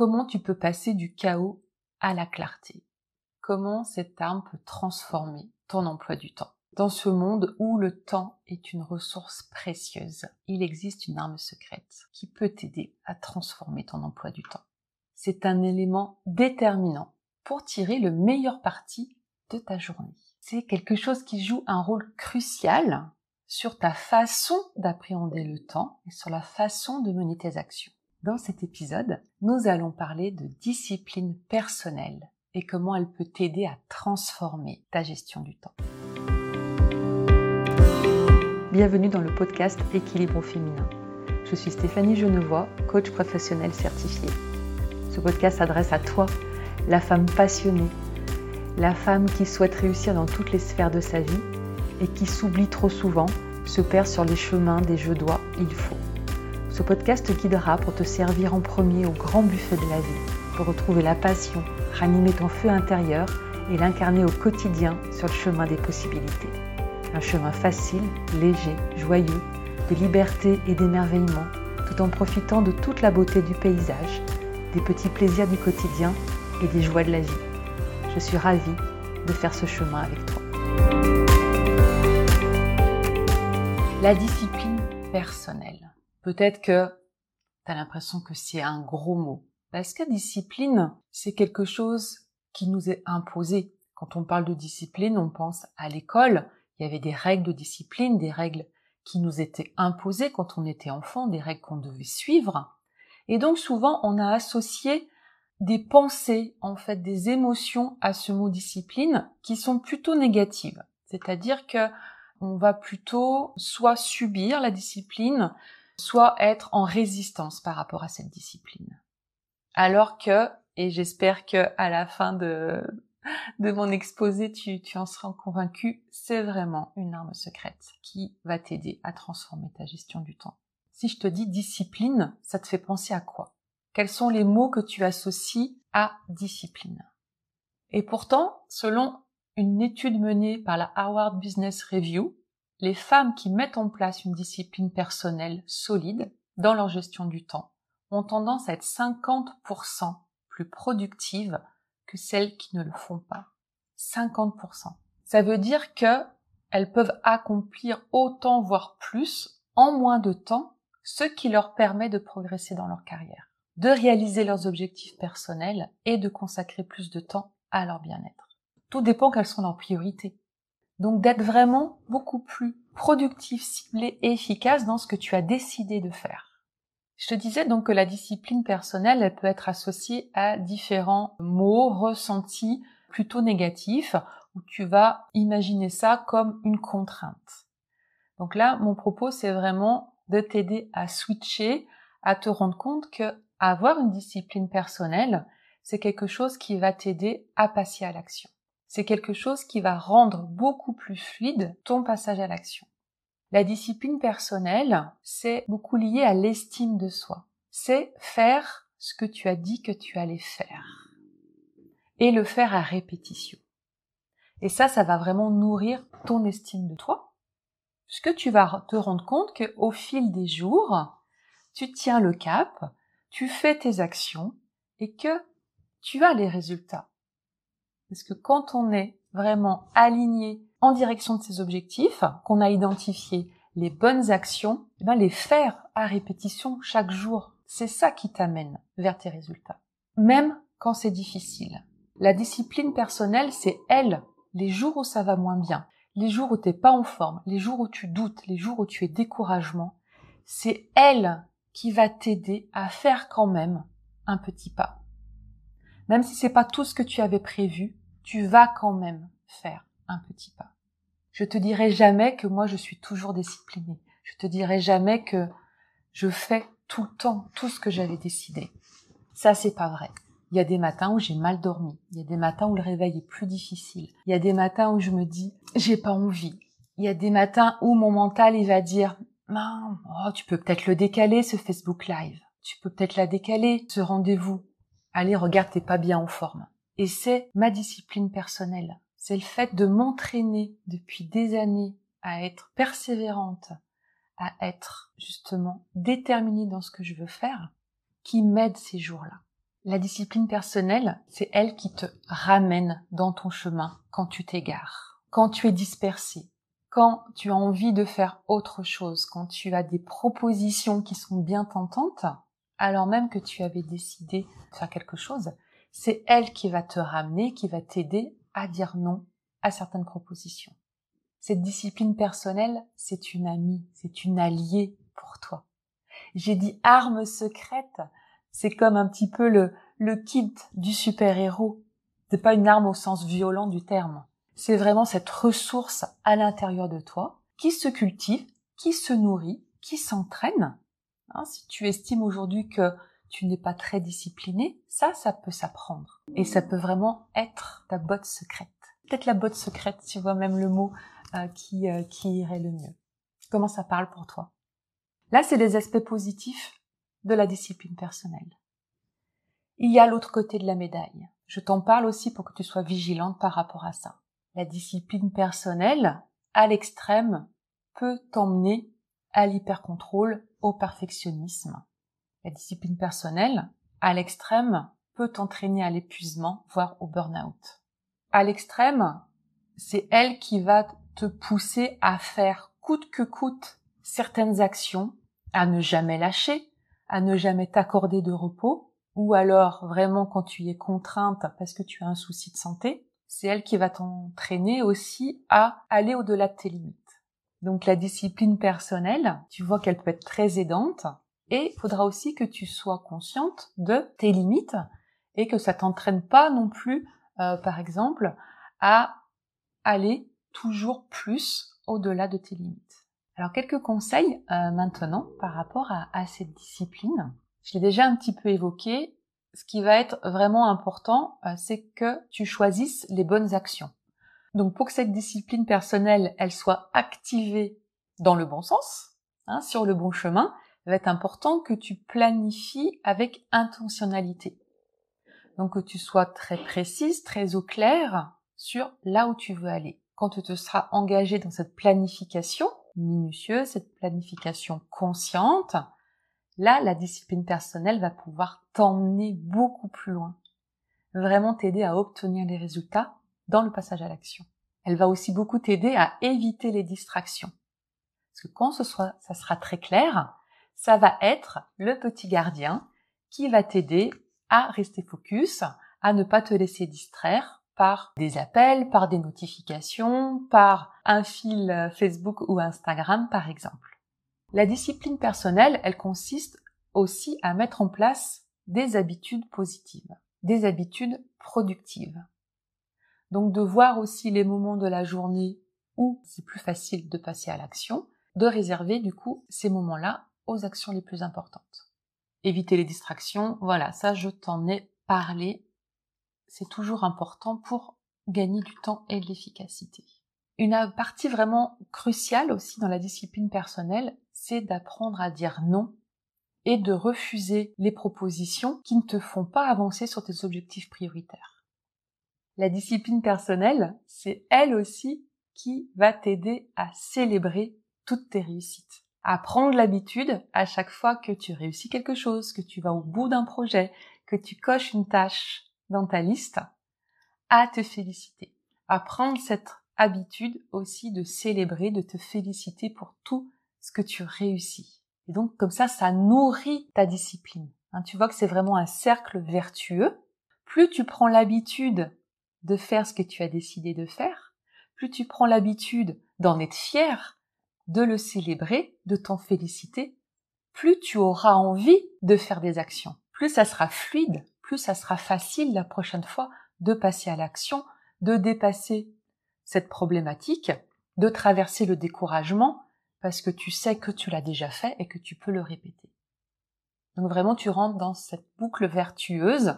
comment tu peux passer du chaos à la clarté? Comment cette arme peut transformer ton emploi du temps? Dans ce monde où le temps est une ressource précieuse, il existe une arme secrète qui peut t'aider à transformer ton emploi du temps. C'est un élément déterminant pour tirer le meilleur parti de ta journée. C'est quelque chose qui joue un rôle crucial sur ta façon d'appréhender le temps et sur la façon de mener tes actions. Dans cet épisode, nous allons parler de discipline personnelle et comment elle peut t'aider à transformer ta gestion du temps. Bienvenue dans le podcast Équilibre au féminin. Je suis Stéphanie Genevois, coach professionnel certifié. Ce podcast s'adresse à toi, la femme passionnée, la femme qui souhaite réussir dans toutes les sphères de sa vie et qui s'oublie trop souvent, se perd sur les chemins des je dois, il faut. Ce podcast te guidera pour te servir en premier au grand buffet de la vie, pour retrouver la passion, ranimer ton feu intérieur et l'incarner au quotidien sur le chemin des possibilités. Un chemin facile, léger, joyeux, de liberté et d'émerveillement, tout en profitant de toute la beauté du paysage, des petits plaisirs du quotidien et des joies de la vie. Je suis ravie de faire ce chemin avec toi. La discipline personnelle. Peut-être que tu as l'impression que c'est un gros mot. Parce que discipline, c'est quelque chose qui nous est imposé? Quand on parle de discipline, on pense à l'école. Il y avait des règles de discipline, des règles qui nous étaient imposées quand on était enfant, des règles qu'on devait suivre. Et donc souvent, on a associé des pensées, en fait, des émotions à ce mot discipline qui sont plutôt négatives. C'est-à-dire que on va plutôt soit subir la discipline, soit être en résistance par rapport à cette discipline. Alors que, et j'espère que à la fin de, de mon exposé, tu, tu en seras convaincu, c'est vraiment une arme secrète qui va t'aider à transformer ta gestion du temps. Si je te dis discipline, ça te fait penser à quoi? Quels sont les mots que tu associes à discipline? Et pourtant, selon une étude menée par la Harvard Business Review, les femmes qui mettent en place une discipline personnelle solide dans leur gestion du temps ont tendance à être 50% plus productives que celles qui ne le font pas. 50%. Ça veut dire que elles peuvent accomplir autant voire plus en moins de temps, ce qui leur permet de progresser dans leur carrière, de réaliser leurs objectifs personnels et de consacrer plus de temps à leur bien-être. Tout dépend quelles sont leurs priorités. Donc d'être vraiment beaucoup plus productif, ciblé et efficace dans ce que tu as décidé de faire. Je te disais donc que la discipline personnelle, elle peut être associée à différents mots, ressentis plutôt négatifs, où tu vas imaginer ça comme une contrainte. Donc là, mon propos, c'est vraiment de t'aider à switcher, à te rendre compte que avoir une discipline personnelle, c'est quelque chose qui va t'aider à passer à l'action c'est quelque chose qui va rendre beaucoup plus fluide ton passage à l'action. La discipline personnelle, c'est beaucoup lié à l'estime de soi. C'est faire ce que tu as dit que tu allais faire. Et le faire à répétition. Et ça, ça va vraiment nourrir ton estime de toi. Puisque tu vas te rendre compte qu'au fil des jours, tu tiens le cap, tu fais tes actions et que tu as les résultats. Parce que quand on est vraiment aligné en direction de ses objectifs, qu'on a identifié les bonnes actions, eh ben les faire à répétition chaque jour, c'est ça qui t'amène vers tes résultats. Même quand c'est difficile. La discipline personnelle, c'est elle, les jours où ça va moins bien, les jours où t'es pas en forme, les jours où tu doutes, les jours où tu es découragement, c'est elle qui va t'aider à faire quand même un petit pas. Même si c'est pas tout ce que tu avais prévu, tu vas quand même faire un petit pas. Je te dirai jamais que moi je suis toujours disciplinée. Je te dirai jamais que je fais tout le temps tout ce que j'avais décidé. Ça c'est pas vrai. Il y a des matins où j'ai mal dormi. Il y a des matins où le réveil est plus difficile. Il y a des matins où je me dis j'ai pas envie. Il y a des matins où mon mental il va dire oh, tu peux peut-être le décaler ce Facebook Live. Tu peux peut-être la décaler ce rendez-vous. Allez regarde t'es pas bien en forme. Et c'est ma discipline personnelle. C'est le fait de m'entraîner depuis des années à être persévérante, à être justement déterminée dans ce que je veux faire, qui m'aide ces jours-là. La discipline personnelle, c'est elle qui te ramène dans ton chemin quand tu t'égares, quand tu es dispersé, quand tu as envie de faire autre chose, quand tu as des propositions qui sont bien tentantes, alors même que tu avais décidé de faire quelque chose, c'est elle qui va te ramener, qui va t'aider à dire non à certaines propositions. Cette discipline personnelle, c'est une amie, c'est une alliée pour toi. J'ai dit arme secrète c'est comme un petit peu le, le kit du super-héros. C'est pas une arme au sens violent du terme. C'est vraiment cette ressource à l'intérieur de toi qui se cultive, qui se nourrit, qui s'entraîne. Hein, si tu estimes aujourd'hui que tu n'es pas très discipliné, ça, ça peut s'apprendre. Et ça peut vraiment être ta botte secrète. Peut-être la botte secrète, tu vois même le mot euh, qui, euh, qui irait le mieux. Comment ça parle pour toi? Là, c'est des aspects positifs de la discipline personnelle. Il y a l'autre côté de la médaille. Je t'en parle aussi pour que tu sois vigilante par rapport à ça. La discipline personnelle, à l'extrême, peut t'emmener à l'hypercontrôle, au perfectionnisme. La discipline personnelle, à l'extrême, peut t'entraîner à l'épuisement, voire au burn-out. À l'extrême, c'est elle qui va te pousser à faire coûte que coûte certaines actions, à ne jamais lâcher, à ne jamais t'accorder de repos, ou alors vraiment quand tu y es contrainte parce que tu as un souci de santé, c'est elle qui va t'entraîner aussi à aller au-delà de tes limites. Donc la discipline personnelle, tu vois qu'elle peut être très aidante, et il faudra aussi que tu sois consciente de tes limites et que ça t'entraîne pas non plus, euh, par exemple, à aller toujours plus au-delà de tes limites. Alors quelques conseils euh, maintenant par rapport à, cette discipline. Je l'ai déjà un petit peu évoqué. Ce qui va être vraiment important, euh, c'est que tu choisisses les bonnes actions. Donc pour que cette discipline personnelle, elle soit activée dans le bon sens, hein, sur le bon chemin, va être important que tu planifies avec intentionnalité. Donc que tu sois très précise, très au clair sur là où tu veux aller. Quand tu te seras engagé dans cette planification, minutieuse, cette planification consciente, là, la discipline personnelle va pouvoir t'emmener beaucoup plus loin. Vraiment t'aider à obtenir les résultats dans le passage à l'action. Elle va aussi beaucoup t'aider à éviter les distractions. Parce que quand ce soit, ça sera très clair, ça va être le petit gardien qui va t'aider à rester focus, à ne pas te laisser distraire par des appels, par des notifications, par un fil Facebook ou Instagram par exemple. La discipline personnelle, elle consiste aussi à mettre en place des habitudes positives, des habitudes productives. Donc de voir aussi les moments de la journée où c'est plus facile de passer à l'action, de réserver du coup ces moments-là actions les plus importantes. Éviter les distractions, voilà, ça je t'en ai parlé c'est toujours important pour gagner du temps et de l'efficacité. Une partie vraiment cruciale aussi dans la discipline personnelle, c'est d'apprendre à dire non et de refuser les propositions qui ne te font pas avancer sur tes objectifs prioritaires. La discipline personnelle, c'est elle aussi qui va t'aider à célébrer toutes tes réussites. À prendre l'habitude à chaque fois que tu réussis quelque chose, que tu vas au bout d'un projet, que tu coches une tâche, dans ta liste à te féliciter, à prendre cette habitude aussi de célébrer, de te féliciter pour tout ce que tu réussis. Et donc comme ça, ça nourrit ta discipline. Hein, tu vois que c'est vraiment un cercle vertueux. Plus tu prends l'habitude de faire ce que tu as décidé de faire, plus tu prends l'habitude d'en être fier, de le célébrer, de t'en féliciter, plus tu auras envie de faire des actions, plus ça sera fluide, plus ça sera facile la prochaine fois de passer à l'action, de dépasser cette problématique, de traverser le découragement, parce que tu sais que tu l'as déjà fait et que tu peux le répéter. Donc vraiment, tu rentres dans cette boucle vertueuse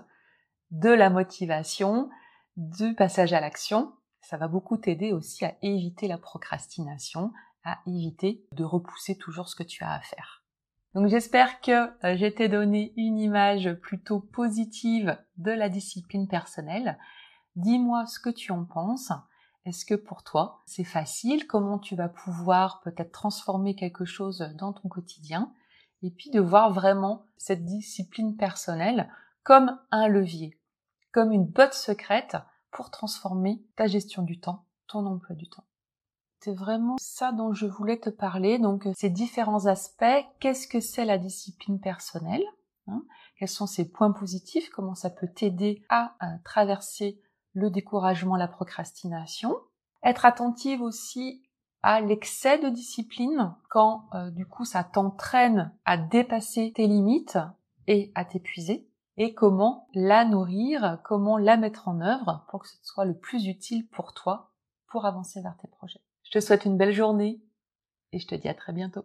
de la motivation, du passage à l'action. Ça va beaucoup t'aider aussi à éviter la procrastination, à éviter de repousser toujours ce que tu as à faire. Donc j'espère que euh, j'ai t'ai donné une image plutôt positive de la discipline personnelle. Dis-moi ce que tu en penses. Est-ce que pour toi c'est facile? Comment tu vas pouvoir peut-être transformer quelque chose dans ton quotidien? Et puis de voir vraiment cette discipline personnelle comme un levier, comme une botte secrète pour transformer ta gestion du temps, ton emploi du temps. C'est vraiment ça dont je voulais te parler, donc ces différents aspects, qu'est-ce que c'est la discipline personnelle hein? Quels sont ses points positifs? Comment ça peut t'aider à, à traverser le découragement, la procrastination? Être attentive aussi à l'excès de discipline quand euh, du coup ça t'entraîne à dépasser tes limites et à t'épuiser? Et comment la nourrir, comment la mettre en œuvre pour que ce soit le plus utile pour toi pour avancer vers tes projets? Je te souhaite une belle journée et je te dis à très bientôt.